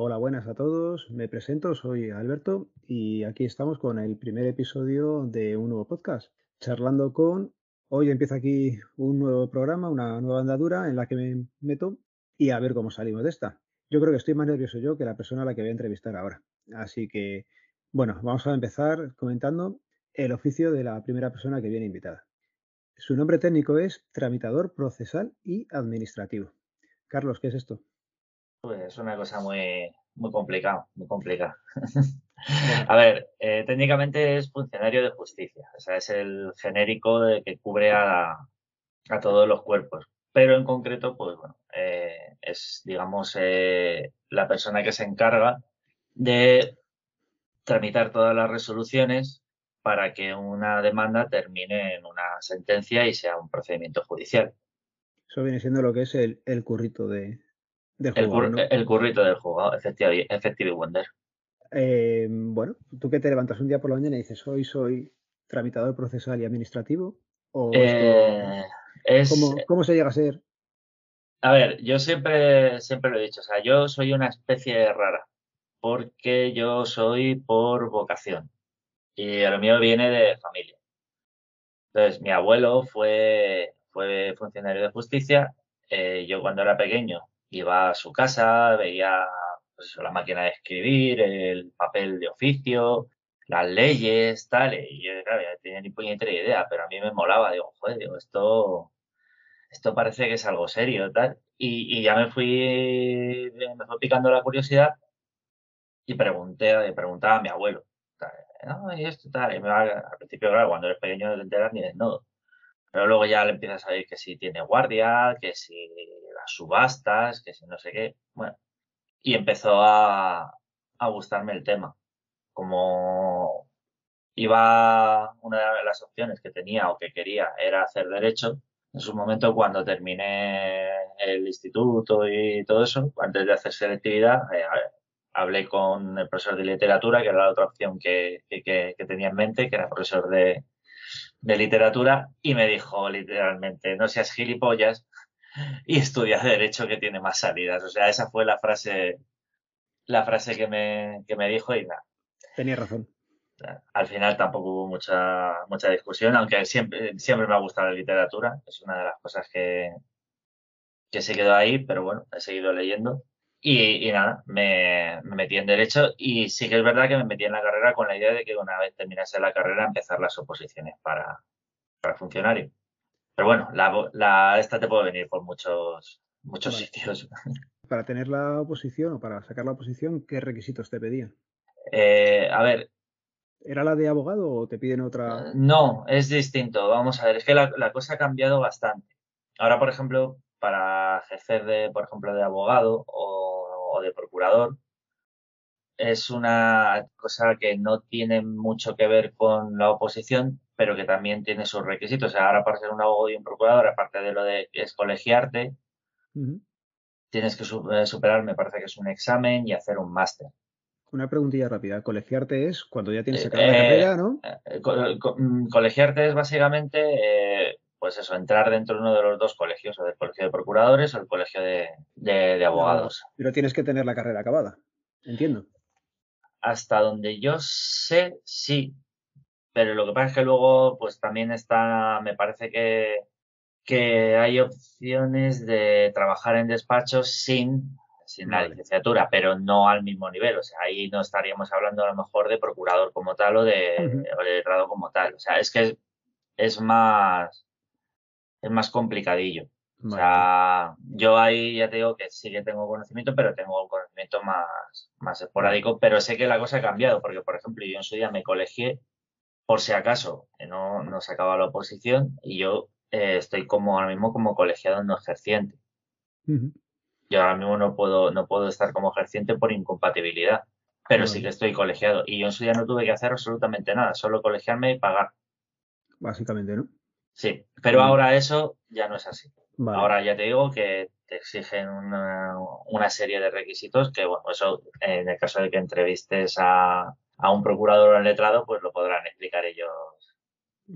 Hola, buenas a todos. Me presento, soy Alberto y aquí estamos con el primer episodio de un nuevo podcast, charlando con... Hoy empieza aquí un nuevo programa, una nueva andadura en la que me meto y a ver cómo salimos de esta. Yo creo que estoy más nervioso yo que la persona a la que voy a entrevistar ahora. Así que, bueno, vamos a empezar comentando el oficio de la primera persona que viene invitada. Su nombre técnico es tramitador procesal y administrativo. Carlos, ¿qué es esto? Pues es una cosa muy, muy complicada, muy complicada. a ver, eh, técnicamente es funcionario de justicia, o sea, es el genérico de que cubre a, a todos los cuerpos. Pero en concreto, pues bueno, eh, es, digamos, eh, la persona que se encarga de tramitar todas las resoluciones para que una demanda termine en una sentencia y sea un procedimiento judicial. Eso viene siendo lo que es el, el currito de, el, currito del jugador, Effective, Wonder. Eh, bueno, tú que te levantas un día por la mañana y dices, hoy soy tramitador procesal y administrativo. ¿O eh, ¿cómo, se llega a ser? A ver, yo siempre, siempre lo he dicho, o sea, yo soy una especie rara, porque yo soy por vocación y lo mío viene de familia. Entonces, mi abuelo fue, fue funcionario de justicia. Eh, yo cuando era pequeño iba a su casa, veía pues la máquina de escribir, el papel de oficio, las leyes, tal, y yo, claro, ya tenía ni puñetera idea, pero a mí me molaba, digo, joder, digo, esto, esto parece que es algo serio, tal, y, ya me fui, me fue picando la curiosidad y pregunté, preguntaba a mi abuelo, no, y esto, tal, y me va, al principio, claro, cuando eres pequeño no te enteras ni de no, pero luego ya le empiezas a ver que si tiene guardia, que si las subastas, que si no sé qué. Bueno, y empezó a, a gustarme el tema. Como iba, una de las opciones que tenía o que quería era hacer derecho, en su momento cuando terminé el instituto y todo eso, antes de hacer selectividad, eh, hablé con el profesor de literatura, que era la otra opción que, que, que tenía en mente, que era profesor de, de literatura y me dijo literalmente, no seas gilipollas y estudia derecho que tiene más salidas. O sea, esa fue la frase, la frase que me, que me dijo y nada. Tenía razón. Al final tampoco hubo mucha, mucha discusión, aunque siempre, siempre me ha gustado la literatura. Es una de las cosas que, que se quedó ahí, pero bueno, he seguido leyendo. Y, nada, me, metí en Derecho y sí que es verdad que me metí en la carrera con la idea de que una vez terminase la carrera empezar las oposiciones para, para funcionario. Pero bueno, la, la, esta te puede venir por muchos, muchos sitios. Para tener la oposición o para sacar la oposición, ¿qué requisitos te pedían? Eh, a ver. ¿Era la de abogado o te piden otra? No, es distinto. Vamos a ver, es que la, la cosa ha cambiado bastante. Ahora, por ejemplo, para ejercer de, por ejemplo, de abogado o o de procurador, es una cosa que no tiene mucho que ver con la oposición, pero que también tiene sus requisitos. O sea, ahora para ser un abogado y un procurador, aparte de lo de es colegiarte, tienes que eh, superar, me parece que es un examen y hacer un máster. Una preguntilla rápida. Colegiarte es cuando ya tienes que acabar la carrera, ¿no? Eh, mm, colegiarte es básicamente pues eso, entrar dentro de uno de los dos colegios, o del colegio de procuradores o el colegio de, abogados. Pero tienes que tener la carrera acabada, entiendo. Hasta donde yo sé, sí. Pero lo que pasa es que luego, pues también está, me parece que, que hay opciones de trabajar en despachos sin, sin la licenciatura, pero no al mismo nivel. O sea, ahí no estaríamos hablando a lo mejor de procurador como tal o de, grado como tal. O sea, es que es más, es más complicadillo. O sea, yo ahí ya te digo que sí que tengo conocimiento, pero tengo un conocimiento más, más esporádico, pero sé que la cosa ha cambiado, porque por ejemplo yo en su día me colegié por si acaso no, no sacaba la oposición y yo eh, estoy como ahora mismo como colegiado no ejerciente. Yo ahora mismo no puedo, no puedo estar como ejerciente por incompatibilidad, pero sí que estoy colegiado y yo en su día no tuve que hacer absolutamente nada, solo colegiarme y pagar. Básicamente, ¿no? Sí, pero ahora eso ya no es así. Ahora ya te digo que te exigen una, una, serie de requisitos que, bueno, eso en el caso de que entrevistes a, a un procurador o un letrado, pues lo podrán explicar ellos,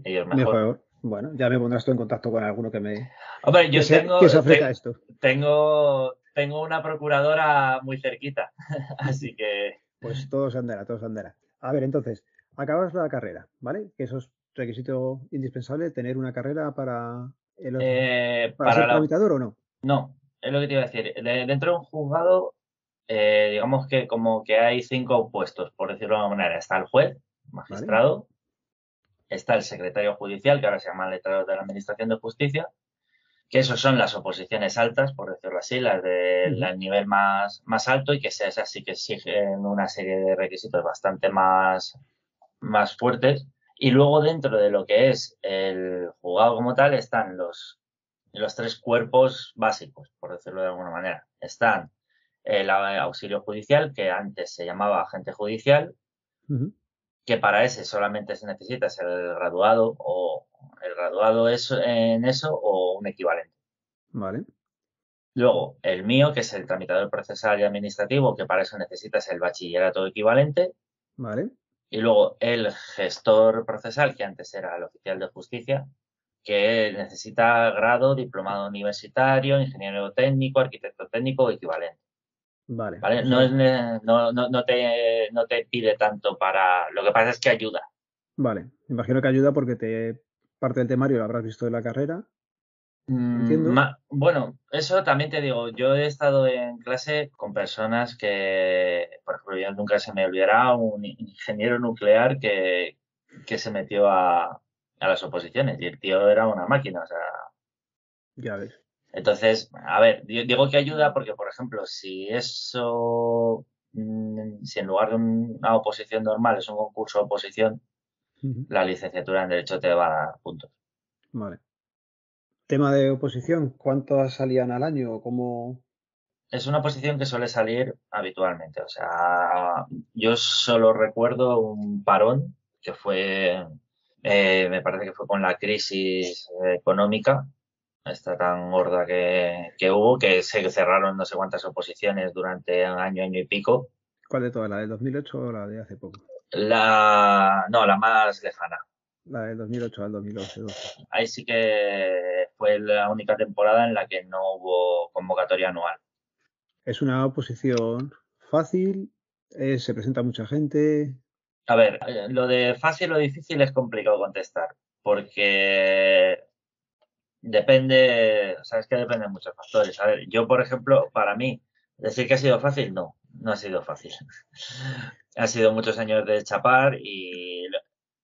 ellos mejor. Bueno, ya me pondrás tú en contacto con alguno que me. Hombre, yo tengo. Que se esto. Tengo, tengo una procuradora muy cerquita, así que... Pues todo se andará, todo se andará. A ver, entonces, acabas la carrera, ¿vale? Que eso es requisito indispensable, tener una carrera para, el, eh, para, ser tramitador o no. No, es lo que te iba a decir. dentro de un juzgado, eh, digamos que como que hay cinco puestos, por decirlo de alguna manera. Está el juez, magistrado, está el secretario judicial, que ahora se llama letrado de la Administración de Justicia, que esos son las oposiciones altas, por decirlo así, las del nivel más, más alto y que esas así que exigen una serie de requisitos bastante más, más fuertes. Y luego dentro de lo que es el juzgado como tal están los, los tres cuerpos básicos, por decirlo de alguna manera. Están el auxilio judicial, que antes se llamaba agente judicial, que para ese solamente se necesita ser el graduado o el graduado es en eso o un equivalente. Vale. Luego, el mío, que es el tramitador procesal y administrativo, que para eso necesitas el bachillerato equivalente. Vale. Y luego el gestor procesal, que antes era el oficial de justicia, que necesita grado, diplomado universitario, ingeniero técnico, arquitecto técnico o equivalente. Vale. No, es, no, no, no, te, no te pide tanto para. Lo que pasa es que ayuda. Vale. Imagino que ayuda porque te parte del temario lo habrás visto de la carrera. Mm, bueno, eso también te digo. Yo he estado en clase con personas que, por ejemplo, yo nunca se me olvidará un ingeniero nuclear que, que se metió a, a las oposiciones y el tío era una máquina, o sea. Ya ves. Entonces, a ver, digo que ayuda porque, por ejemplo, si eso, mm, si en lugar de una oposición normal es un concurso de oposición, la licenciatura en Derecho te va a dar puntos. Vale. Tema de oposición, ¿cuántas salían al año? ¿Cómo...? Es una oposición que suele salir habitualmente. O sea, yo solo recuerdo un parón que fue eh, me parece que fue con la crisis económica, esta tan gorda que, hubo, que se cerraron no sé cuántas oposiciones durante un año, año y pico. ¿Cuál de todas? ¿La del 2008 o la de hace poco? La, no, la más lejana. La del 2008 al 2011. Ahí sí que fue la única temporada en la que no hubo convocatoria anual. ¿Es una oposición fácil? Eh, ¿Se presenta mucha gente? A ver, eh, lo de fácil o difícil es complicado contestar, porque depende, o sea, es que depende de muchos factores. A ver, yo, por ejemplo, para mí, decir que ha sido fácil, no, no ha sido fácil. ha sido muchos años de chapar y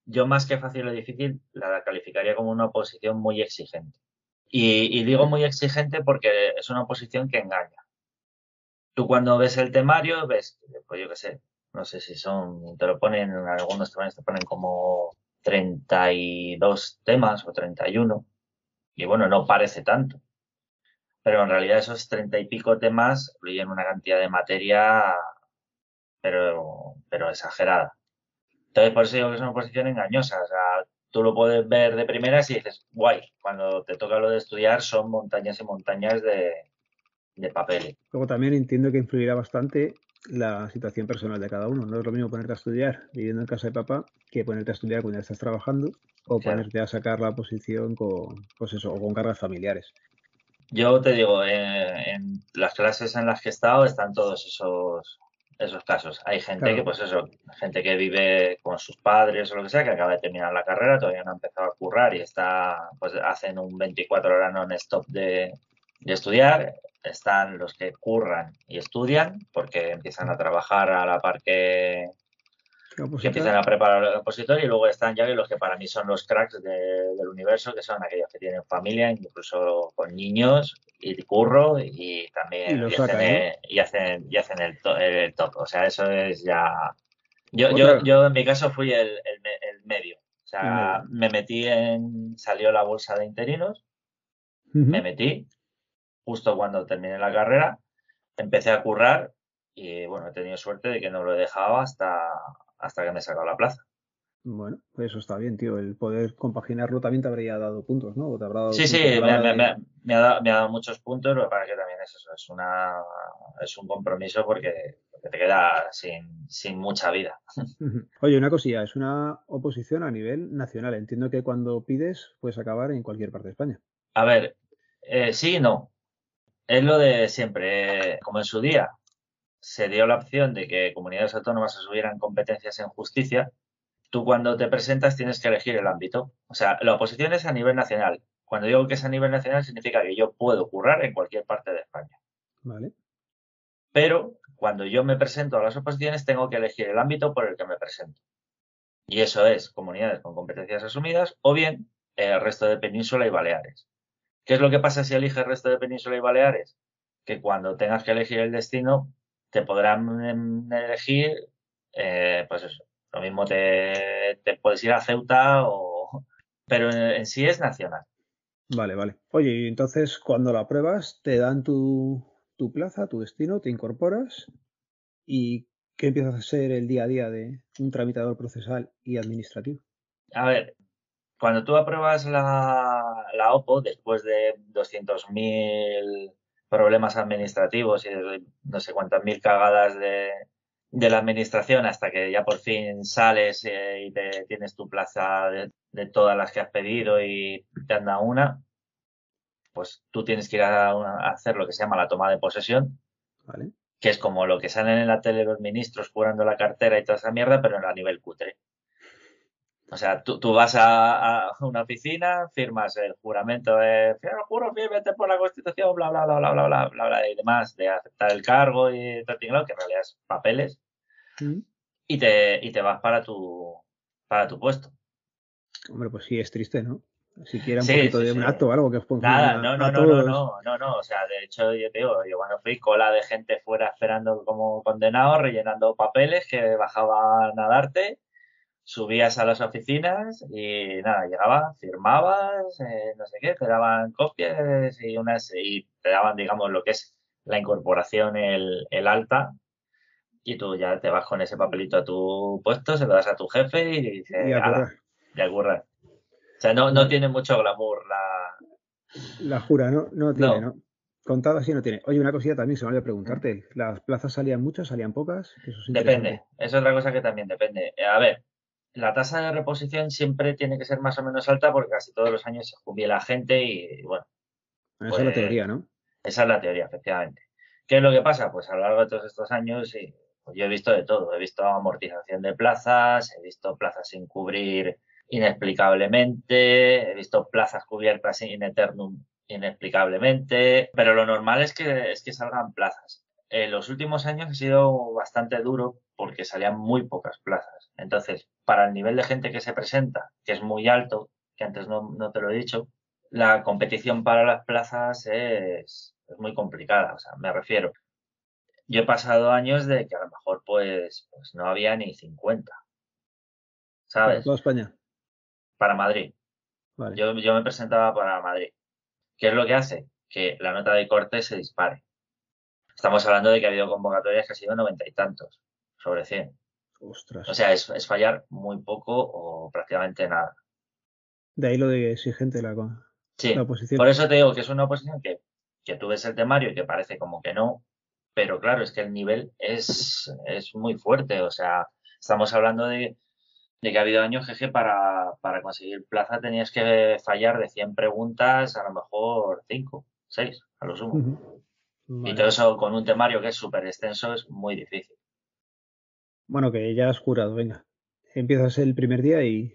yo más que fácil o difícil la calificaría como una oposición muy exigente. Y, digo muy exigente porque es una oposición que engaña. Tú cuando ves el temario ves, pues yo qué sé, no sé si son, te lo ponen, en algunos temas te ponen como 32 temas o 31. Y bueno, no parece tanto. Pero en realidad esos 30 y pico temas incluyen una cantidad de materia, pero, pero exagerada. Entonces, por eso digo que es una posición engañosa. O sea, tú lo puedes ver de primeras y dices, guay, cuando te toca lo de estudiar son montañas y montañas de, de papel. Luego también entiendo que influirá bastante la situación personal de cada uno. No es lo mismo ponerte a estudiar viviendo en casa de papá que ponerte a estudiar cuando ya estás trabajando o ponerte a sacar la posición con, pues eso, o con cargas familiares. Yo te digo, eh, en las clases en las que he estado están todos esos esos casos. Hay gente que, pues eso, gente que vive con sus padres o lo que sea, que acaba de terminar la carrera, todavía no ha empezado a currar y está, pues hacen un 24 horas non-stop de, de estudiar están los que curran y estudian, porque empiezan a trabajar a la par que, empiezan a preparar el opositor, y luego están ya los que para mí son los cracks del universo, que son aquellos que tienen familia, incluso con niños, y curro, y también y, hacen, y, hacen, el, top. O sea, eso es ya... Yo, yo, yo en mi caso fui el, el, medio. O sea, me metí en... Salió la bolsa de interinos, me metí, justo cuando terminé la carrera, empecé a currar y bueno, he tenido suerte de que no lo he dejado hasta, hasta que me he sacado la plaza. Bueno, pues eso está bien, tío. El poder compaginarlo también te habría dado puntos, ¿no? sí, sí, me, ha dado, muchos puntos, lo que pasa que también es eso, es, una, es un compromiso porque, te queda sin, sin mucha vida. Oye, una cosilla, es una oposición a nivel nacional. Entiendo que cuando pides puedes acabar en cualquier parte de España. A ver, eh, sí y no. es lo de siempre. Como en su día se dio la opción de que comunidades autónomas asumieran competencias en justicia, tú cuando te presentas tienes que elegir el ámbito. O sea, la oposición es a nivel nacional. Cuando digo que es a nivel nacional significa que yo puedo currar en cualquier parte de España. Vale. Pero cuando yo me presento a las oposiciones tengo que elegir el ámbito por el que me presento. Y eso es comunidades con competencias asumidas o bien el resto de Península y Baleares. ¿Qué es lo que pasa si eliges el resto de Península y Baleares? Que cuando tengas que elegir el destino, te podrán elegir, eh, pues eso, lo mismo te, puedes ir a Ceuta o... Pero en, sí es nacional. Vale, vale. Oye, y entonces cuando la pruebas te dan tu, tu plaza, tu destino, te incorporas y ¿qué empiezas a ser el día a día de un tramitador procesal y administrativo? A ver, cuando tú apruebas la, la OPO después de 200.000 problemas administrativos y no sé cuántas mil cagadas de, de la administración hasta que ya por fin sales eh, y te, tienes tu plaza de, todas las que has pedido y te anda una, pues tú tienes que ir a, hacer lo que se llama la toma de posesión, que es como lo que salen en la tele los ministros curando la cartera y toda esa mierda, pero a nivel cutre. O sea, tú, tú vas a, una oficina, firmas el juramento de juro firmemente por la Constitución, bla, bla, bla, bla, bla, bla, bla, bla, y demás, de aceptar el cargo y todo, que en realidad es papeles, mm. y, te, y te vas para tu, para tu puesto. Hombre, pues sí, es triste, ¿no? Siquiera un poquito de un acto o algo que os ponga. Nada, no, no, no, no, no, no, no, o sea, de hecho, yo te digo, yo cuando fui cola de gente fuera esperando como condenado, rellenando papeles que bajaban a darte subías a las oficinas y nada, llegabas, firmabas, eh, no sé qué, te daban copias y unas y te daban, digamos, lo que es la incorporación, el, el alta, y tú ya te vas con ese papelito a tu puesto, se lo das a tu jefe y dices, y a currar. O sea, no, no tiene mucho glamour la... La jura, no, no tiene, ¿no? Contado así no tiene. Oye, una cosilla también se me olvidó preguntarte. ¿Las plazas salían muchas, salían pocas? depende, es otra cosa que también depende. A ver, la tasa de reposición siempre tiene que ser más o menos alta porque casi todos los años se jubila la gente y, bueno. Esa es la pues, teoría, ¿no? Esa es la teoría, efectivamente. ¿Qué es lo que pasa? Pues a lo largo de todos estos años pues yo he visto de todo. He visto amortización de plazas, he visto plazas sin cubrir inexplicablemente, he visto plazas cubiertas in eternum inexplicablemente, pero lo normal es que, es que salgan plazas. En los últimos años ha sido bastante duro porque salían muy pocas plazas. Entonces, para el nivel de gente que se presenta, que es muy alto, que antes no, te lo he dicho, la competición para las plazas es, muy complicada. O sea, me refiero. Yo he pasado años de que a lo mejor pues, pues no había ni 50. ¿Sabes? Para toda España. Para Madrid. Yo, yo me presentaba para Madrid. ¿Qué es lo que hace? Que la nota de corte se dispare. Estamos hablando de que ha habido convocatorias que han sido noventa y tantos sobre 100. O sea, es, fallar muy poco o prácticamente nada. De ahí lo de exigente la, sí, la oposición. Por eso te digo que es una oposición que, que tú ves el temario y que parece como que no, pero claro, es que el nivel es, es muy fuerte. O sea, estamos hablando de, de que ha habido años que para, para conseguir plaza tenías que fallar de 100 preguntas, a lo mejor 5, 6, a lo sumo. Y todo eso con un temario que es súper extenso es muy difícil. Bueno, que ya has jurado, venga. Empiezas el primer día y,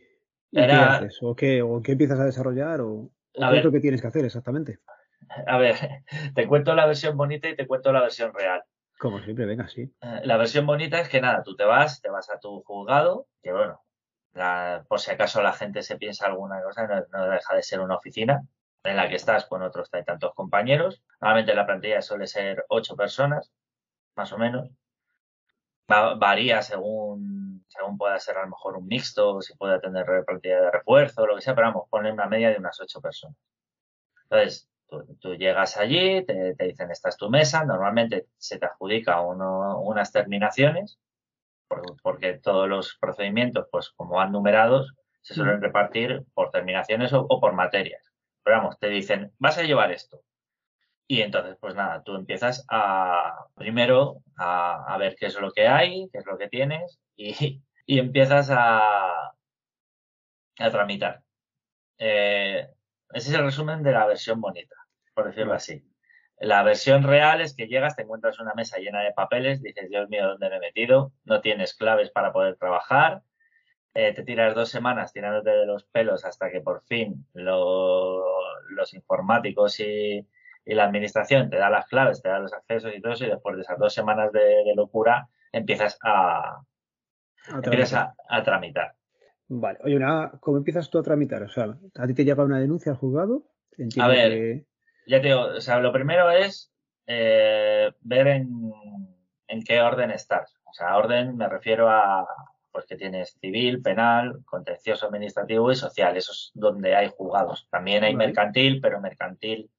¿qué haces? ¿O qué, ¿O qué empiezas a desarrollar? ¿O, qué es lo que tienes que hacer exactamente? A ver, te cuento la versión bonita y te cuento la versión real. Como siempre, venga, sí. Eh, la versión bonita es que nada, tú te vas, te vas a tu juzgado, que bueno, por si acaso la gente se piensa alguna cosa, no, deja de ser una oficina en la que estás con otros tantos compañeros. Normalmente la plantilla suele ser ocho personas, más o menos varía según, según pueda ser a lo mejor un mixto, si puede tener plantilla de refuerzo, lo que sea, pero vamos, poner una media de unas ocho personas. Entonces, tú, llegas allí, te, dicen esta es tu mesa, normalmente se te adjudica unas terminaciones, porque todos los procedimientos, pues como van numerados, se suelen mm. repartir por terminaciones o por materias. Pero vamos, te dicen, vas a llevar esto. Y entonces, pues nada, tú empiezas a, primero, a, ver qué es lo que hay, qué es lo que tienes, y, y empiezas a, a tramitar. Eh, ese es el resumen de la versión bonita, por decirlo así. La versión real es que llegas, te encuentras una mesa llena de papeles, dices, Dios mío, ¿dónde me he metido? No tienes claves para poder trabajar, eh, te tiras dos semanas tirándote de los pelos hasta que por fin los informáticos y, la administración te da las claves, te da los accesos y todo eso, y después de esas dos semanas de, locura empiezas a, empiezas a, tramitar. Vale, oye, una, ¿cómo empiezas tú a tramitar? O sea, ¿a ti te llega una denuncia al juzgado? a ver, ya te digo, o sea, lo primero es eh, ver en, en qué orden estás. O sea, orden me refiero a, pues que tienes civil, penal, contencioso administrativo y social. Eso es donde hay juzgados. También hay mercantil, pero mercantil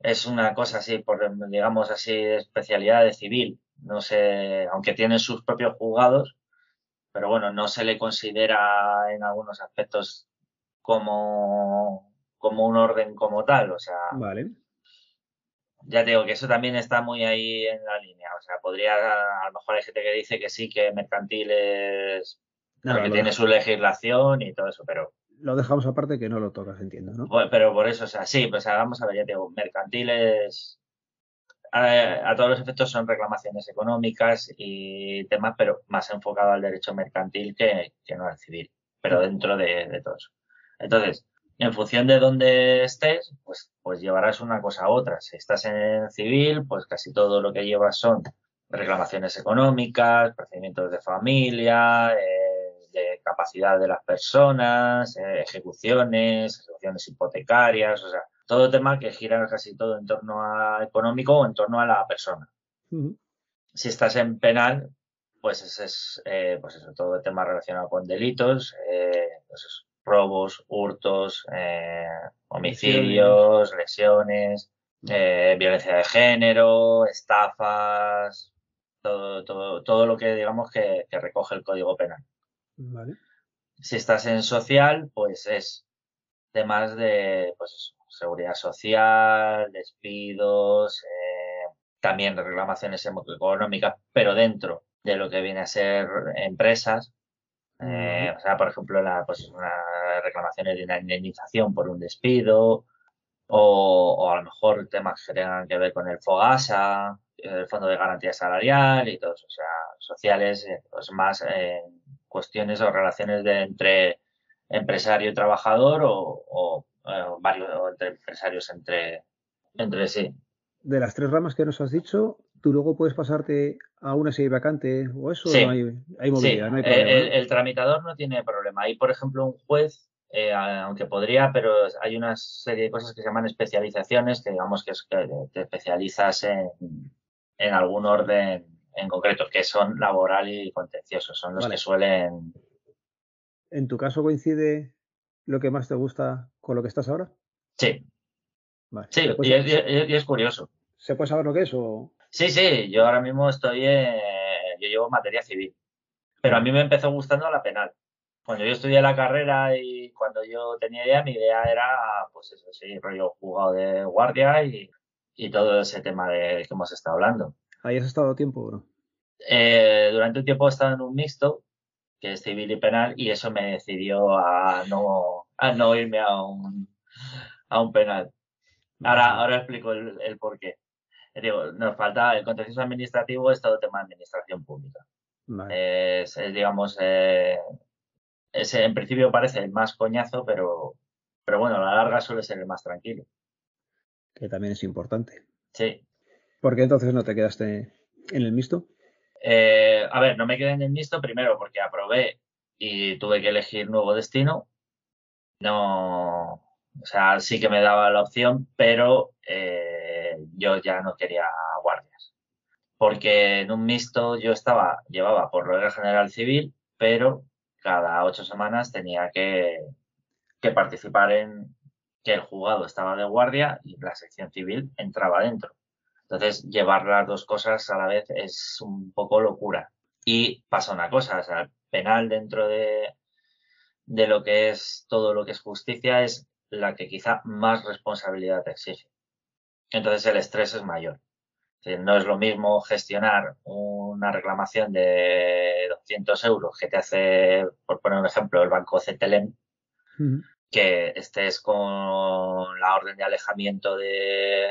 es una cosa así, por, digamos así, de especialidad de civil. No sé, aunque tiene sus propios juzgados, pero bueno, no se le considera en algunos aspectos como, como un orden como tal. O sea, vale ya digo que eso también está muy ahí en la línea. O sea, podría, a lo mejor hay gente que dice que sí, que mercantil es porque tiene su legislación y todo eso, pero. Lo dejamos aparte que no lo tocas, entiendo, ¿no? pero por eso, o sea, sí, pues vamos a ver, ya digo, mercantiles a, todos los efectos son reclamaciones económicas y temas, pero más enfocado al derecho mercantil que, no al civil, pero dentro de, de todo eso. Entonces, en función de dónde estés, pues, pues llevarás una cosa a otra. Si estás en civil, pues casi todo lo que llevas son reclamaciones económicas, procedimientos de familia, eh, de capacidad de las personas, eh, ejecuciones, ejecuciones hipotecarias, o sea, todo tema que gira casi todo en torno a económico o en torno a la persona. Si estás en penal, pues ese es eh, pues eso, todo el tema relacionado con delitos, pues eso, robos, hurtos, eh, homicidios, lesiones, eh, violencia de género, estafas, todo, todo, todo lo que digamos que, recoge el Código Penal. Si estás en social, pues es temas de pues seguridad social, despidos, eh, también reclamaciones económicas, pero dentro de lo que viene a ser empresas, eh, o sea, por ejemplo, la, pues una reclamaciones de una indemnización por un despido o, a lo mejor temas que tengan que ver con el FOGASA, el Fondo de Garantía Salarial y todos, o sea, sociales, eh, pues más eh, cuestiones o relaciones de entre empresario y trabajador o, varios entre empresarios entre, entre sí. De las tres ramas que nos has dicho, tú luego puedes pasarte a una serie vacante o eso, no hay, movilidad, no hay problema. El, tramitador no tiene problema. Hay, por ejemplo, un juez, eh, aunque podría, pero hay una serie de cosas que se llaman especializaciones, que digamos que, es, que te especializas en, en algún orden en concreto, que son laboral y contencioso, son los que suelen. ¿En tu caso coincide lo que más te gusta con lo que estás ahora? Sí. Sí, y es, y es curioso. ¿Se puede saber lo que es o...? Sí, sí, yo ahora mismo estoy, yo llevo materia civil, pero a mí me empezó gustando la penal. Cuando yo estudié la carrera y cuando yo tenía idea, mi idea era, pues eso, sí, rollo jugado de guardia y, todo ese tema de que hemos estado hablando. ¿Ahí has estado tiempo, bro? Eh, durante un tiempo he estado en un mixto, que es civil y penal, y eso me decidió a no, a no irme a un, a un penal. Ahora, ahora explico el, el por qué digo, nos falta el contencioso administrativo, es todo tema de administración pública. Es, digamos, eh, ese en principio parece el más coñazo, pero, pero bueno, a la larga suele ser el más tranquilo. Que también es importante. Sí. ¿Por qué entonces no te quedaste en el mixto? Eh, a ver, no me quedé en el mixto primero porque aprobé y tuve que elegir nuevo destino. No, o sea, sí que me daba la opción, pero eh, yo ya no quería guardias. Porque en un mixto yo estaba, llevaba por regla general civil, pero cada ocho semanas tenía que, que participar en que el juzgado estaba de guardia y la sección civil entraba dentro. Entonces, llevar las dos cosas a la vez es un poco locura. Y pasa una cosa, el penal dentro de, de lo que es todo lo que es justicia es la que quizá más responsabilidad te exige entonces el estrés es mayor. no es lo mismo gestionar una reclamación de 200 euros que te hace, por poner un ejemplo, el banco CTLM, que estés con la orden de alejamiento de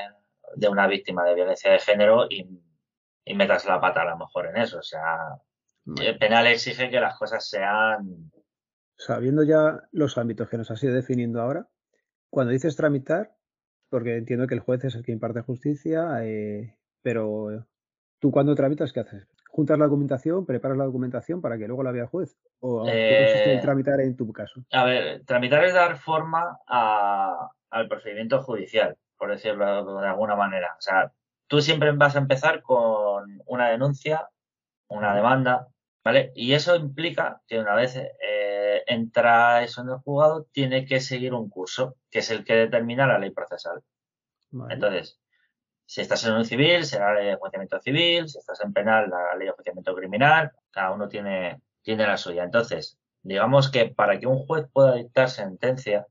de una víctima de violencia de género y, metas la pata a lo mejor en eso. O sea, el penal exige que las cosas sean... Sabiendo ya los ámbitos que nos has ido definiendo ahora, cuando dices tramitar, porque entiendo que el juez es el que imparte justicia, eh, pero tú cuando tramitas, ¿qué haces? ¿Juntas la documentación, preparas la documentación para que luego la vea el juez? ¿O eh, tramitar en tu caso? A ver, tramitar es dar forma al procedimiento judicial, por decirlo de alguna manera. O sea, tú siempre vas a empezar con una denuncia, una demanda, ¿vale? Y eso implica que una vez eh, entra eso en el juzgado, tiene que seguir un curso, que es el que determina la ley procesal. Entonces, si estás en un civil, será la ley de enjuiciamiento civil, si estás en penal, la ley de enjuiciamiento criminal, cada uno tiene, tiene la suya. Entonces, digamos que para que un juez pueda dictar sentencia,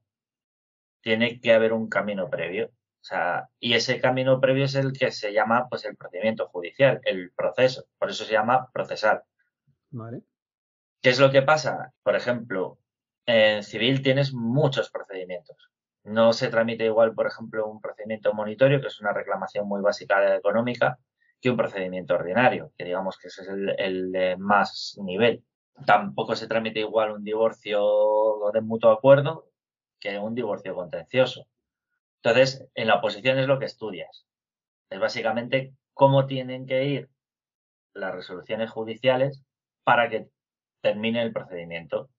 tiene que haber un camino previo. O sea, y ese camino previo es el que se llama pues el procedimiento judicial, el proceso. Por eso se llama procesal. Vale. ¿Qué es lo que pasa? Por ejemplo, en civil tienes muchos procedimientos. No se tramita igual, por ejemplo, un procedimiento monitorio, que es una reclamación muy básica económica, que un procedimiento ordinario, que digamos que ese es el, más nivel. Tampoco se tramita igual un divorcio de mutuo acuerdo que un divorcio contencioso. Entonces, en la oposición es lo que estudias. Es básicamente cómo tienen que ir las resoluciones judiciales para que termine el procedimiento.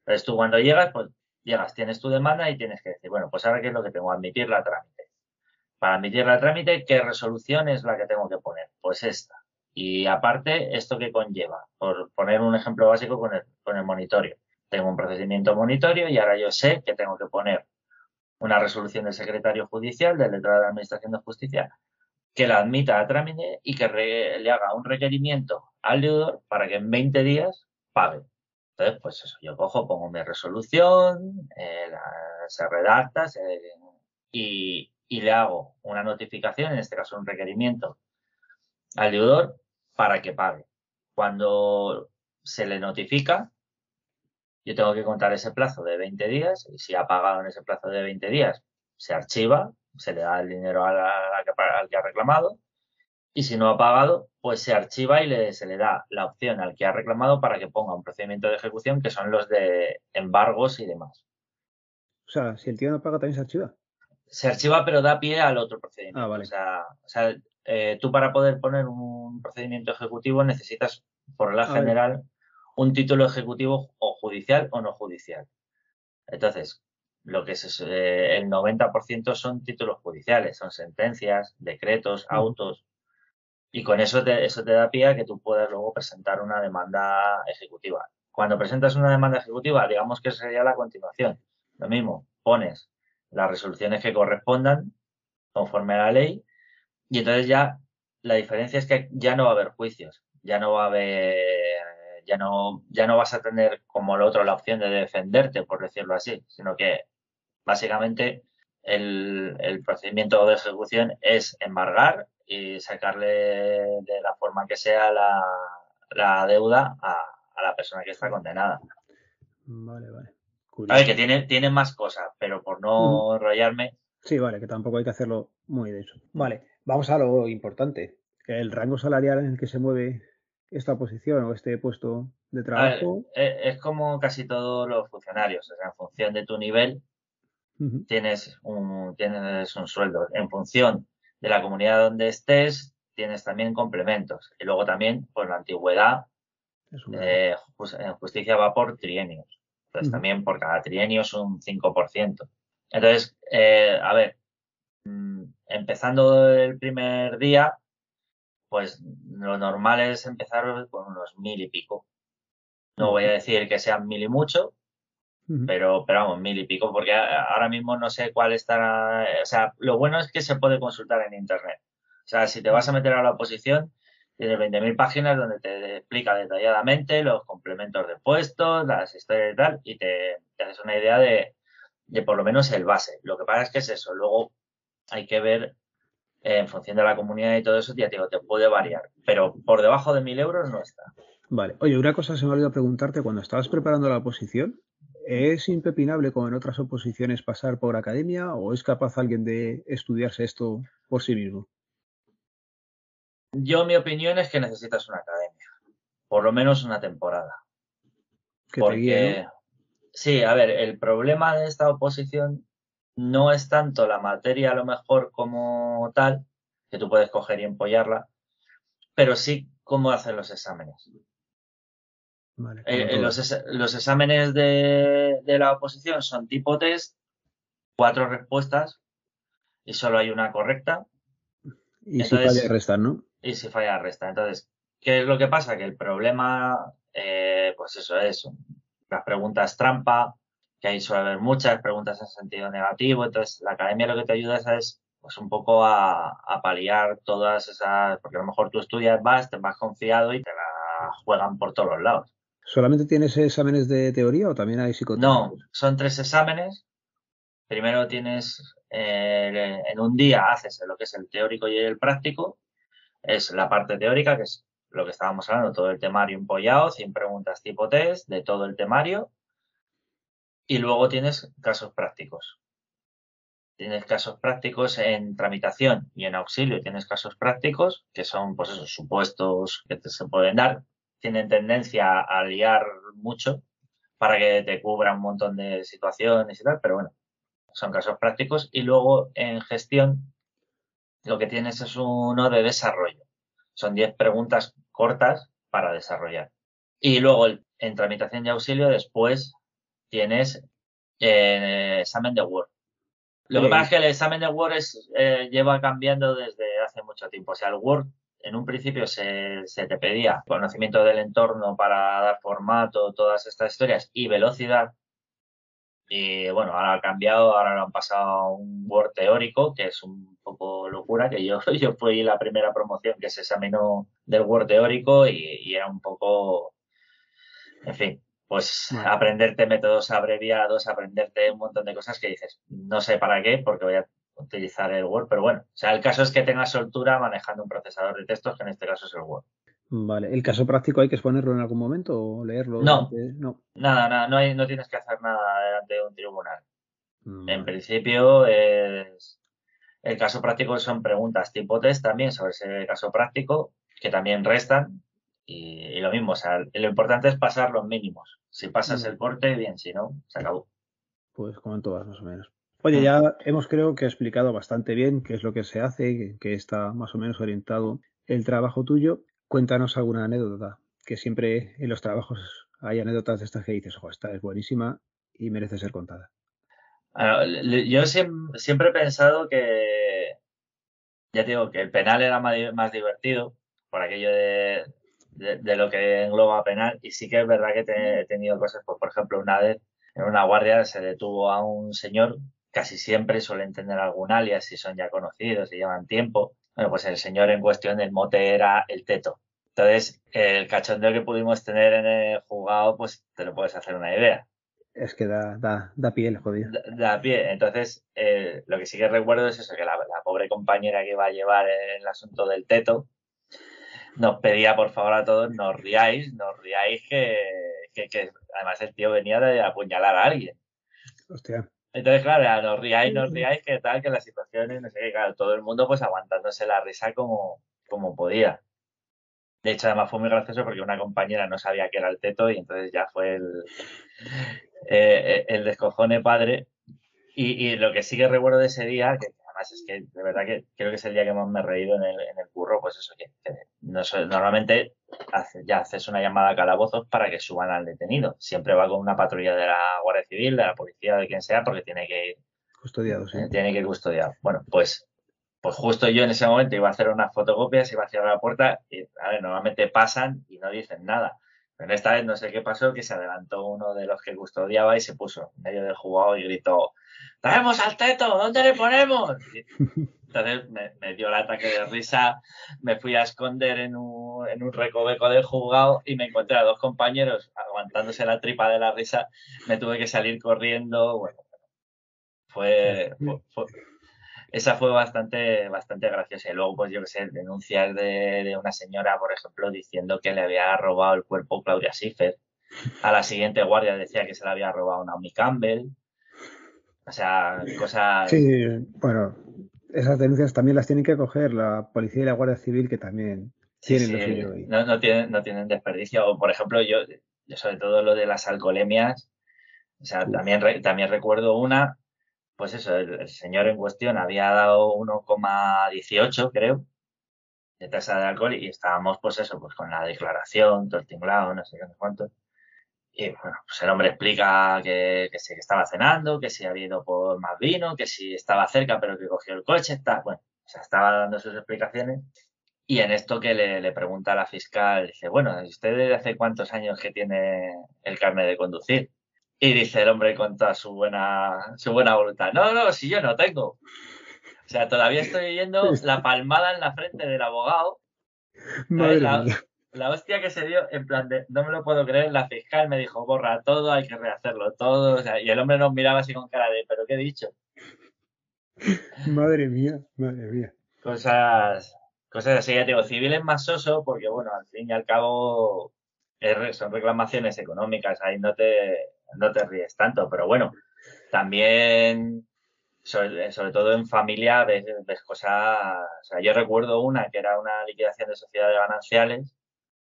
Entonces, tú cuando llegas, pues llegas, tienes tu demanda y tienes que decir, bueno, pues ahora qué es lo que tengo, admitir la trámite. Para admitir la trámite, ¿qué resolución es la que tengo que poner? Pues esta. Y aparte, ¿esto que conlleva? Por poner un ejemplo básico con el, monitorio. Tengo un procedimiento monitorio y ahora yo sé que tengo que poner una resolución del secretario judicial, del letrado de la Administración de Justicia, que la admita a trámite y que le haga un requerimiento al deudor para que en 20 días pague. Entonces, pues eso, yo cojo, pongo mi resolución, eh, se redacta y, le hago una notificación, en este caso un requerimiento, al deudor para que pague. Cuando se le notifica, yo tengo que contar ese plazo de 20 días y si ha pagado en ese plazo de 20 días, se archiva, se le da el dinero al que ha reclamado y si no ha pagado, pues se archiva y se le da la opción al que ha reclamado para que ponga un procedimiento de ejecución que son los de embargos y demás. O sea, si el tío no paga, también se archiva. Se archiva, pero da pie al otro procedimiento. Ah, vale. O sea, eh, tú para poder poner un procedimiento ejecutivo necesitas, por la general, un título ejecutivo o judicial o no judicial. Entonces, lo que es eh, el 90% son títulos judiciales, son sentencias, decretos, autos. Y con eso te, eso te da pie a que tú puedas luego presentar una demanda ejecutiva. Cuando presentas una demanda ejecutiva, digamos que sería la continuación. Lo mismo, pones las resoluciones que correspondan conforme a la ley y entonces ya la diferencia es que ya no va a haber juicios, ya no va a haber, ya no, ya no vas a tener como el otro la opción de defenderte, por decirlo así, sino que básicamente el, el procedimiento de ejecución es embargar y sacarle de la forma que sea la, deuda a, la persona que está condenada. Vale, vale. A ver, que tiene, tiene más cosas, pero por no enrollarme. Sí, vale, que tampoco hay que hacerlo muy de eso. Vale, vamos a lo importante. El rango salarial en el que se mueve esta posición o este puesto de trabajo. E, es como casi todos los funcionarios, o sea, en función de tu nivel tienes, un, tienes un sueldo. En función de la comunidad donde estés, tienes también complementos. Y luego también, pues la antigüedad, eh, en justicia va por trienios. Entonces también por cada trienio es un 5%. Entonces, eh, a ver, mm, empezando el primer día, pues lo normal es empezar con unos mil y pico. No voy a decir que sean mil y mucho, pero, pero vamos, mil y pico, porque ahora mismo no sé cuál estará. O sea, lo bueno es que se puede consultar en Internet. O sea, si te vas a meter a la oposición, tienes 20.000 páginas donde te explica detalladamente los complementos de puestos, las historias y tal, y te, haces una idea de, de por lo menos el base. Lo que pasa es que es eso. Luego hay que ver eh, en función de la comunidad y todo eso, ya te digo, te puede variar. Pero por debajo de mil euros no está. Vale. Oye, una cosa se me olvidó preguntarte. Cuando estabas preparando la oposición, ¿Es impepinable como en otras oposiciones pasar por academia o es capaz alguien de estudiarse esto por sí mismo? Yo mi opinión es que necesitas una academia, por lo menos una temporada. Porque, sí, a ver, el problema de esta oposición no es tanto la materia a lo mejor como tal, que tú puedes coger y empollarla, pero sí cómo hacer los exámenes. Eh, eh, los, exámenes de, la oposición son tipo test, cuatro respuestas y solo hay una correcta. Y si falla resta, ¿no? Y si falla resta. Entonces, ¿qué es lo que pasa? Que el problema, eh, pues eso es, las preguntas trampa, que ahí suele haber muchas preguntas en sentido negativo. Entonces, la academia lo que te ayuda es pues un poco a, a paliar todas esas, porque a lo mejor tú estudias, vas, te vas confiado y te la juegan por todos los lados. ¿Solamente tienes exámenes de teoría o también hay psicoterapia? No, son tres exámenes. Primero tienes, eh, en un día haces lo que es el teórico y el práctico. Es la parte teórica, que es lo que estábamos hablando, todo el temario empollado, 100 preguntas tipo test de todo el temario. Y luego tienes casos prácticos. Tienes casos prácticos en tramitación y en auxilio. Tienes casos prácticos que son, pues esos supuestos que te se pueden dar tienen tendencia a liar mucho para que te cubra un montón de situaciones y tal, pero bueno, son casos prácticos. Y luego en gestión lo que tienes es uno de desarrollo. Son 10 preguntas cortas para desarrollar. Y luego en tramitación de auxilio después tienes eh, examen de Word. Lo que pasa es que el examen de Word eh, lleva cambiando desde hace mucho tiempo. O sea, el Word en un principio se, te pedía conocimiento del entorno para dar formato, todas estas historias y velocidad. Y bueno, ahora ha cambiado, ahora lo han pasado a un Word teórico, que es un poco locura, que yo, yo fui la primera promoción que se examinó del Word teórico y, era un poco, en fin, pues aprenderte métodos abreviados, aprenderte un montón de cosas que dices, no sé para qué, porque voy a utilizar el Word, pero bueno, o sea, el caso es que tengas soltura manejando un procesador de textos, que en este caso es el Word. Vale, ¿el caso práctico hay que exponerlo en algún momento o leerlo? No, no. nada, nada, no, hay, no tienes que hacer nada delante de un tribunal. En principio, es, el caso práctico son preguntas tipo test también sobre ese caso práctico, que también restan, y, lo mismo, o sea, lo importante es pasar los mínimos. Si pasas el corte, bien, si no, se acabó. Pues como en todas, más o menos. Oye, ya hemos creo que explicado bastante bien qué es lo que se hace, que está más o menos orientado el trabajo tuyo. Cuéntanos alguna anécdota, que siempre en los trabajos hay anécdotas de estas que dices, ojo, esta es buenísima y merece ser contada. Yo siempre he pensado que, ya te digo, que el penal era más, divertido por aquello de, de, lo que engloba penal y sí que es verdad que he tenido cosas, pues, por ejemplo, una vez en una guardia se detuvo a un señor casi siempre suelen tener algún alias si son ya conocidos, y llevan tiempo. Bueno, pues el señor en cuestión, el mote era el teto. Entonces, el cachondeo que pudimos tener en el jugado, pues te lo puedes hacer una idea. Es que da, da, da piel, jodido. Da, pie. Entonces, eh, lo que sí que recuerdo es eso, que la, pobre compañera que iba a llevar el asunto del teto nos pedía, por favor, a todos, no riáis, no riáis, que, que, que además el tío venía de apuñalar a alguien. Hostia. Entonces, claro, nos riáis, nos riáis, que tal, que las situaciones, no sé qué, claro, todo el mundo pues aguantándose la risa como, como podía. De hecho, además fue muy gracioso porque una compañera no sabía que era el teto y entonces ya fue el, eh, el descojone padre. Y, y, lo que sí que recuerdo de ese día, que es que de verdad que creo que es el día que más me he reído en el, en el curro, pues eso, que, no normalmente ya haces una llamada a calabozos para que suban al detenido. Siempre va con una patrulla de la Guardia Civil, de la policía, de quien sea, porque tiene que ir custodiado, sí. Eh, tiene que ir custodiado. Bueno, pues, pues justo yo en ese momento iba a hacer unas fotocopias, iba a cerrar la puerta y, a ver, normalmente pasan y no dicen nada. Pero esta vez no sé qué pasó, que se adelantó uno de los que custodiaba y se puso en medio del jugado y gritó, ¡Traemos al teto! ¿Dónde le ponemos? Entonces me, dio el ataque de risa, me fui a esconder en un, recoveco del jugado y me encontré a dos compañeros aguantándose la tripa de la risa. Me tuve que salir corriendo. Bueno, fue, esa fue bastante, bastante graciosa. Y luego, pues yo qué sé, denuncias de, una señora, por ejemplo, diciendo que le había robado el cuerpo Claudia Schiffer A la siguiente guardia decía que se le había robado una Naomi Campbell. O sea, cosas. Sí, bueno, esas denuncias también las tienen que coger la policía y la Guardia Civil, que también tienen lo suyo. No, no, tienen, no tienen desperdicio. O, por ejemplo, yo, yo sobre todo lo de las alcoholemias, o sea, también, también recuerdo una, pues eso, el, señor en cuestión había dado 1,18, creo, de tasa de alcohol y estábamos, pues eso, pues con la declaración, todo el tinglado, no sé qué, cuánto. Y bueno, pues el hombre explica que, que, sí, que estaba cenando, que si había ido por más vino, que si estaba cerca pero que cogió el coche, está, bueno, o sea, estaba dando sus explicaciones. Y en esto que le, le pregunta a la fiscal, dice, bueno, ¿usted desde hace cuántos años que tiene el carnet de conducir? Y dice el hombre con toda su buena, su buena voluntad, no, no, si yo no tengo. O sea, todavía estoy viendo la palmada en la frente del abogado. Madre la, mía. La hostia que se dio, en plan de, no me lo puedo creer, la fiscal me dijo, borra todo, hay que rehacerlo todo. O sea, y el hombre nos miraba así con cara de, ¿pero qué he dicho? Madre mía, madre mía. Cosas, cosas así, ya te digo, civil es más soso porque, bueno, al fin y al cabo es, son reclamaciones económicas, ahí no te, no te ríes tanto, pero bueno, también, sobre, sobre todo en familia, ves, ves, cosas, o sea, yo recuerdo una que era una liquidación de sociedades gananciales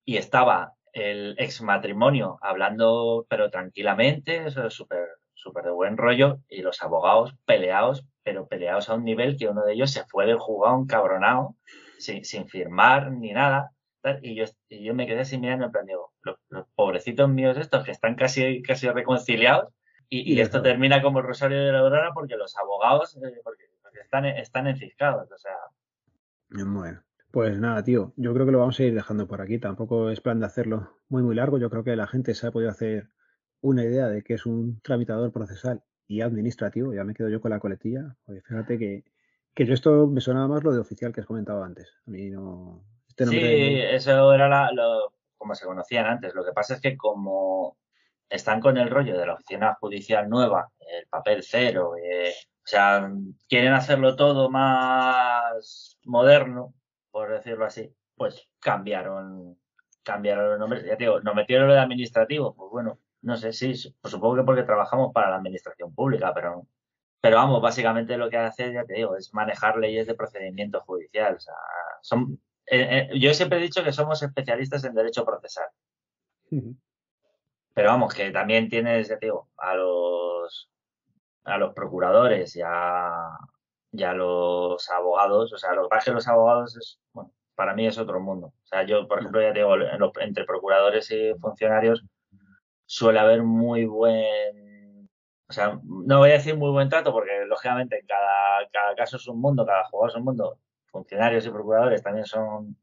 y estaba el ex matrimonio hablando, pero tranquilamente, súper, súper de buen rollo, y los abogados peleados, pero peleados a un nivel que uno de ellos se fue del juzgado encabronado, sin, sin firmar ni nada, y yo, y yo me quedé así mirando en plan, digo, los, los, pobrecitos míos estos que están casi, casi reconciliados y, y esto termina como el Rosario de la Aurora porque los abogados eh, porque, porque, están, están enciscados, o sea. Bueno, pues nada, tío, yo creo que lo vamos a ir dejando por aquí, tampoco es plan de hacerlo muy, muy largo, yo creo que la gente se ha podido hacer una idea de que es un tramitador procesal y administrativo, ya me quedo yo con la coletilla, Oye, fíjate que, que yo esto me sonaba más lo de oficial que has comentado antes, a mí no, este sí, de... eso era la, lo, como se conocían antes. Lo que pasa es que como están con el rollo de la oficina judicial nueva, el papel cero, eh, o sea, quieren hacerlo todo más moderno, por decirlo así, pues cambiaron, cambiaron los nombres. Ya te digo, nos metieron lo de administrativo, pues bueno, no sé, sí, pues supongo que porque trabajamos para la administración pública, pero pero vamos, básicamente lo que hace, ya te digo, es manejar leyes de procedimiento judicial. O sea, son eh, eh, yo siempre he dicho que somos especialistas en derecho procesal. Uh -huh. Pero vamos, que también tienes, ya digo, a los a los procuradores y a, y a los abogados, o sea, lo que pasa es que los abogados es, bueno, para mí es otro mundo. O sea, yo, por ejemplo, ya digo, entre procuradores y funcionarios suele haber muy buen, o sea, no voy a decir muy buen trato porque, lógicamente, cada, cada caso es un mundo, cada jugador es un mundo, funcionarios y procuradores también son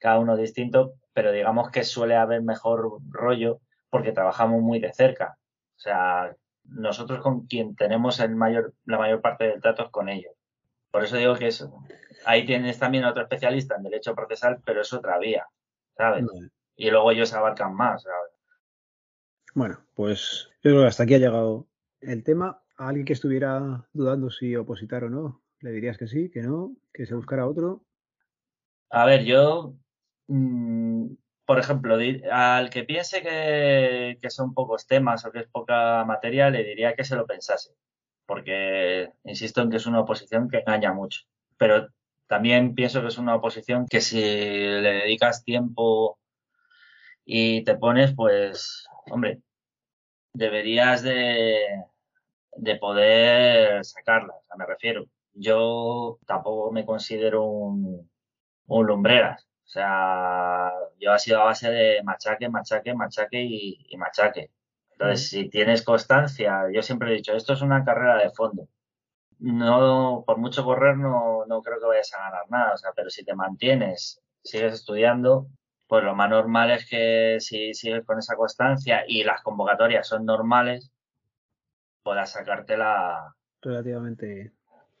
cada uno distinto, pero digamos que suele haber mejor rollo porque trabajamos muy de cerca. O sea, nosotros con quien tenemos el mayor, la mayor parte del trato es con ellos. Por eso digo que es, ahí tienes también otro especialista en derecho procesal, pero es otra vía, ¿sabes? Vale. Y luego ellos abarcan más, ¿sabes? Bueno, pues yo creo que hasta aquí ha llegado el tema. A alguien que estuviera dudando si opositar o no, ¿Le dirías que sí, que no, que se buscara otro? A ver, yo, mmm, por ejemplo, al que piense que, que, son pocos temas o que es poca materia, le diría que se lo pensase. Porque insisto en que es una oposición que engaña mucho. Pero también pienso que es una oposición que si le dedicas tiempo y te pones, pues, hombre, deberías de, de poder sacarla. O sea, me refiero yo tampoco me considero un, lumbreras. O sea, yo ha sido a base de machaque, machaque, machaque y machaque. Entonces, si tienes constancia, yo siempre he dicho, esto es una carrera de fondo. No, por mucho correr, no, no creo que vayas a ganar nada. O sea, pero si te mantienes, sigues estudiando, pues lo más normal es que si sigues con esa constancia y las convocatorias son normales, puedas sacártela relativamente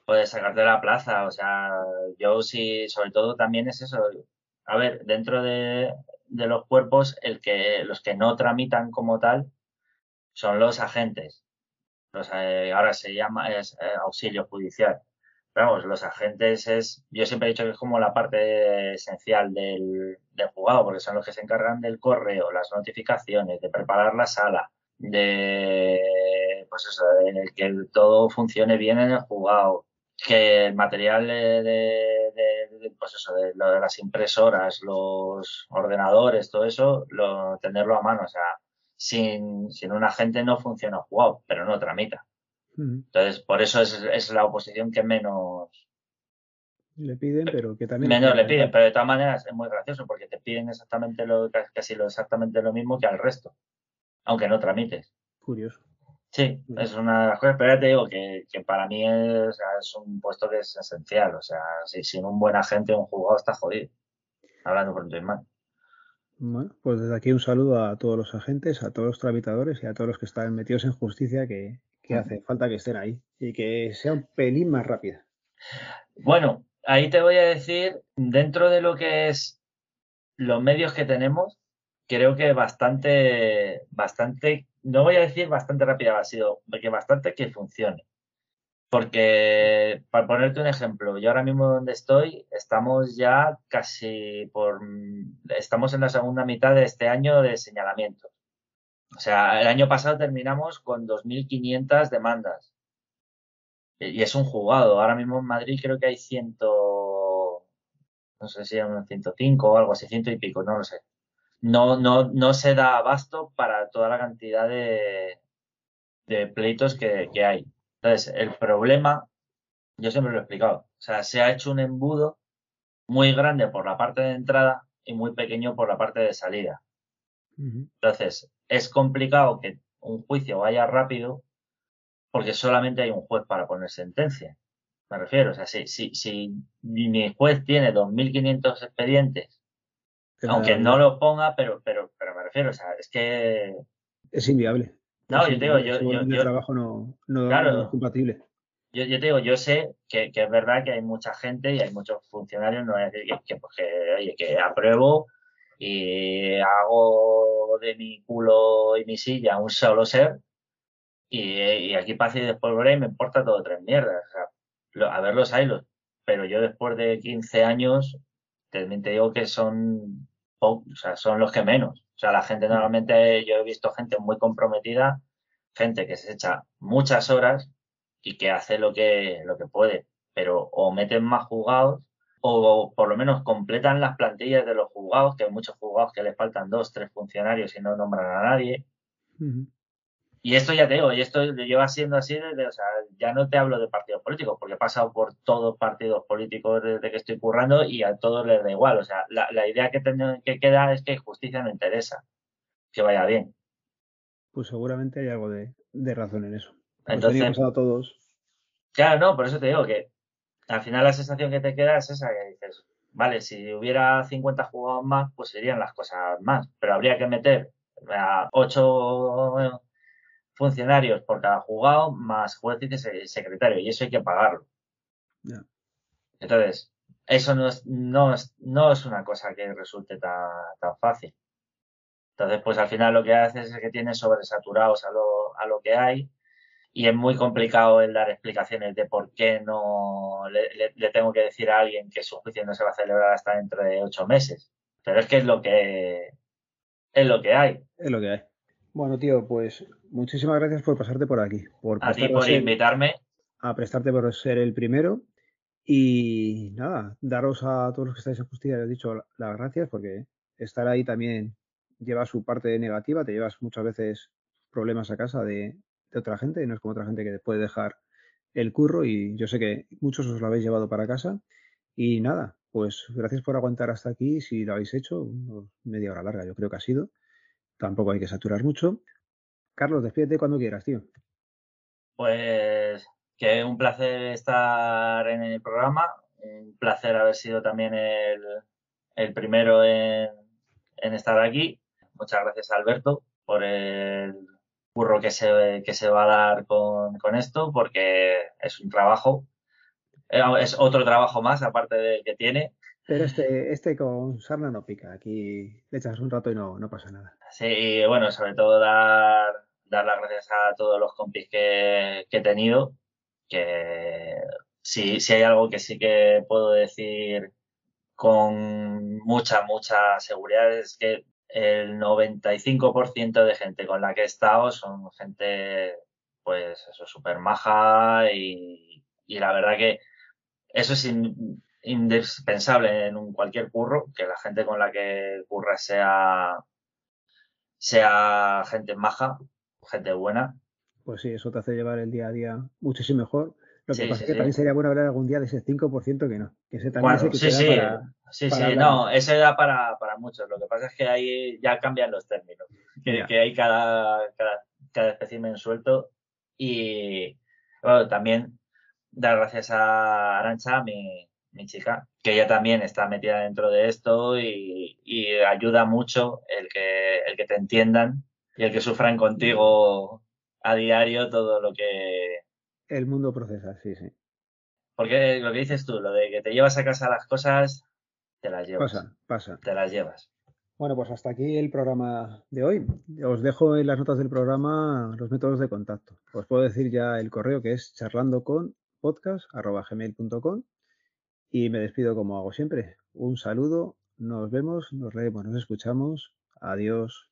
puedes sacarte la plaza. O sea, yo sí, sobre todo también es eso. A ver, dentro de, de los cuerpos, el que, los que no tramitan como tal son los agentes. Los, eh, ahora se llama es, eh, auxilio judicial. vamos, los agentes es, yo siempre he dicho que es como la parte esencial del, del jugado, porque son los que se encargan del correo, las notificaciones, de preparar la sala, de, pues eso, de que todo funcione bien en el jugado, que el material de, de, pues eso, de, lo de las impresoras, los ordenadores, todo eso, lo, tenerlo a mano, o sea, sin, sin un agente no funciona jugado, pero no tramita. Entonces, por eso es, es, la oposición que menos le piden, pero que también menos le piden, pero de todas maneras es muy gracioso porque te piden exactamente lo casi lo exactamente lo mismo que al resto, aunque no tramites. Curioso. Sí, es una de las cosas, pero ya te digo que, que para mí es, es, un puesto que es esencial, o sea, si, sin un buen agente, un jugador está jodido, hablando por un mal. Bueno, pues desde aquí un saludo a todos los agentes, a todos los tramitadores y a todos los que están metidos en justicia, que, que hace falta que estén ahí y que sea un pelín más rápida. Bueno, ahí te voy a decir, dentro de lo que es los medios que tenemos, creo que bastante, bastante, no voy a decir bastante rápida, ha sido que bastante que funcione. Porque, para ponerte un ejemplo, yo ahora mismo donde estoy, estamos ya casi por, estamos en la segunda mitad de este año de señalamiento. O sea, el año pasado terminamos con 2.500 demandas. Y es un jugado. Ahora mismo en Madrid creo que hay ciento, no sé si unos 105 o algo así, ciento y pico, no lo sé. No, no, no se da abasto para toda la cantidad de, de pleitos que, que hay. Entonces, el problema, yo siempre lo he explicado, o sea, se ha hecho un embudo muy grande por la parte de entrada y muy pequeño por la parte de salida. Entonces, es complicado que un juicio vaya rápido porque solamente hay un juez para poner sentencia. Me refiero, o sea, si, si, si mi juez tiene 2.500 expedientes, aunque no lo ponga, pero, pero, pero me refiero, o sea, es que... Es inviable. No, yo te digo, yo... yo, yo trabajo no, no, claro, es compatible. Yo, yo, te digo, yo sé que, que, es verdad que hay mucha gente y hay muchos funcionarios, no decir que, que, pues, que, oye, que apruebo y hago de mi culo y mi silla un solo ser y, aquí pasa y después y me importa todo tres mierdas. O sea, a ver los hilos, pero yo después de 15 años también te digo que son, o sea, son los que menos. O sea, la gente normalmente, yo he visto gente muy comprometida, gente que se echa muchas horas y que hace lo que, lo que puede, pero o meten más jugados o por lo menos completan las plantillas de los juzgados, que hay muchos juzgados que les faltan dos, tres funcionarios y no nombran a nadie. Y esto ya te digo, y esto lleva siendo así desde, o sea, ya no te hablo de partidos políticos, porque he pasado por todos partidos políticos desde que estoy currando y a todos les da igual. O sea, la, la idea que, que queda es que justicia no interesa, que vaya bien. Pues seguramente hay algo de, de razón en eso. Entonces, a todos. Claro, no, por eso te digo que al final la sensación que te queda es esa, que dices, vale, si hubiera 50 jugadores más, pues serían las cosas más, pero habría que meter a 8 funcionarios por cada jugado más juez y secretario, y eso hay que pagarlo. Entonces, eso no es, no, es, no es una cosa que resulte tan, tan fácil. Entonces, pues al final lo que haces es que tienes sobresaturados a lo, a lo que hay y es muy complicado el dar explicaciones de por qué no le, tengo que decir a alguien que su juicio no se va a celebrar hasta dentro de ocho meses. Pero es que es lo que es lo que hay. Es lo que hay. Bueno, tío, pues muchísimas gracias por pasarte por aquí. Por a ti por invitarme. A prestarte por ser el primero. Y nada, daros a todos los que estáis en justicia, os he dicho las gracias porque estar ahí también lleva su parte negativa, te llevas muchas veces problemas a casa de, otra gente, no es como otra gente que puede dejar el curro y yo sé que muchos os lo habéis llevado para casa. Y nada, pues gracias por aguantar hasta aquí, si lo habéis hecho, media hora larga yo creo que ha sido. Tampoco hay que saturar mucho. Carlos, despídete cuando quieras, tío. Pues que un placer estar en el programa, un placer haber sido también el, el primero en, en estar aquí. Muchas gracias Alberto por el curro que se, que se va a dar con, con esto, porque es un trabajo, eh, es otro trabajo más aparte del que tiene. Pero este, este con sarna no pica, aquí le echas un rato y no, no pasa nada. Sí, y bueno, sobre todo dar, dar las gracias a todos los compis que, que he tenido, que si, si hay algo que sí que puedo decir con mucha, mucha seguridad es que el 95% de gente con la que he estado son gente, pues eso, súper maja y, la verdad que eso es indispensable en un cualquier curro, que la gente con la que curra sea, sea gente maja, gente buena. Pues sí, eso te hace llevar el día a día muchísimo mejor. Lo que pasa es que también sería bueno hablar algún día de ese 5% que no. Que ese también bueno, sí, sí, sí, sí, no, ese da para, para muchos. Lo que pasa es que ahí ya cambian los términos. Que, que hay cada, cada, cada espécimen suelto. Y bueno, también dar gracias a Arancha, mi, mi chica, que ella también está metida dentro de esto y, y ayuda mucho el que, el que te entiendan y el que sufran contigo a diario todo lo que el mundo procesa, sí, sí. Porque lo que dices tú, lo de que te llevas a casa las cosas, te las llevas. Pasa, pasa. Te las llevas. Bueno, pues hasta aquí el programa de hoy. Os dejo en las notas del programa los métodos de contacto. Os puedo decir ya el correo que es charlando con podcast.gmail.com y me despido como hago siempre. Un saludo, nos vemos, nos leemos, nos escuchamos. Adiós.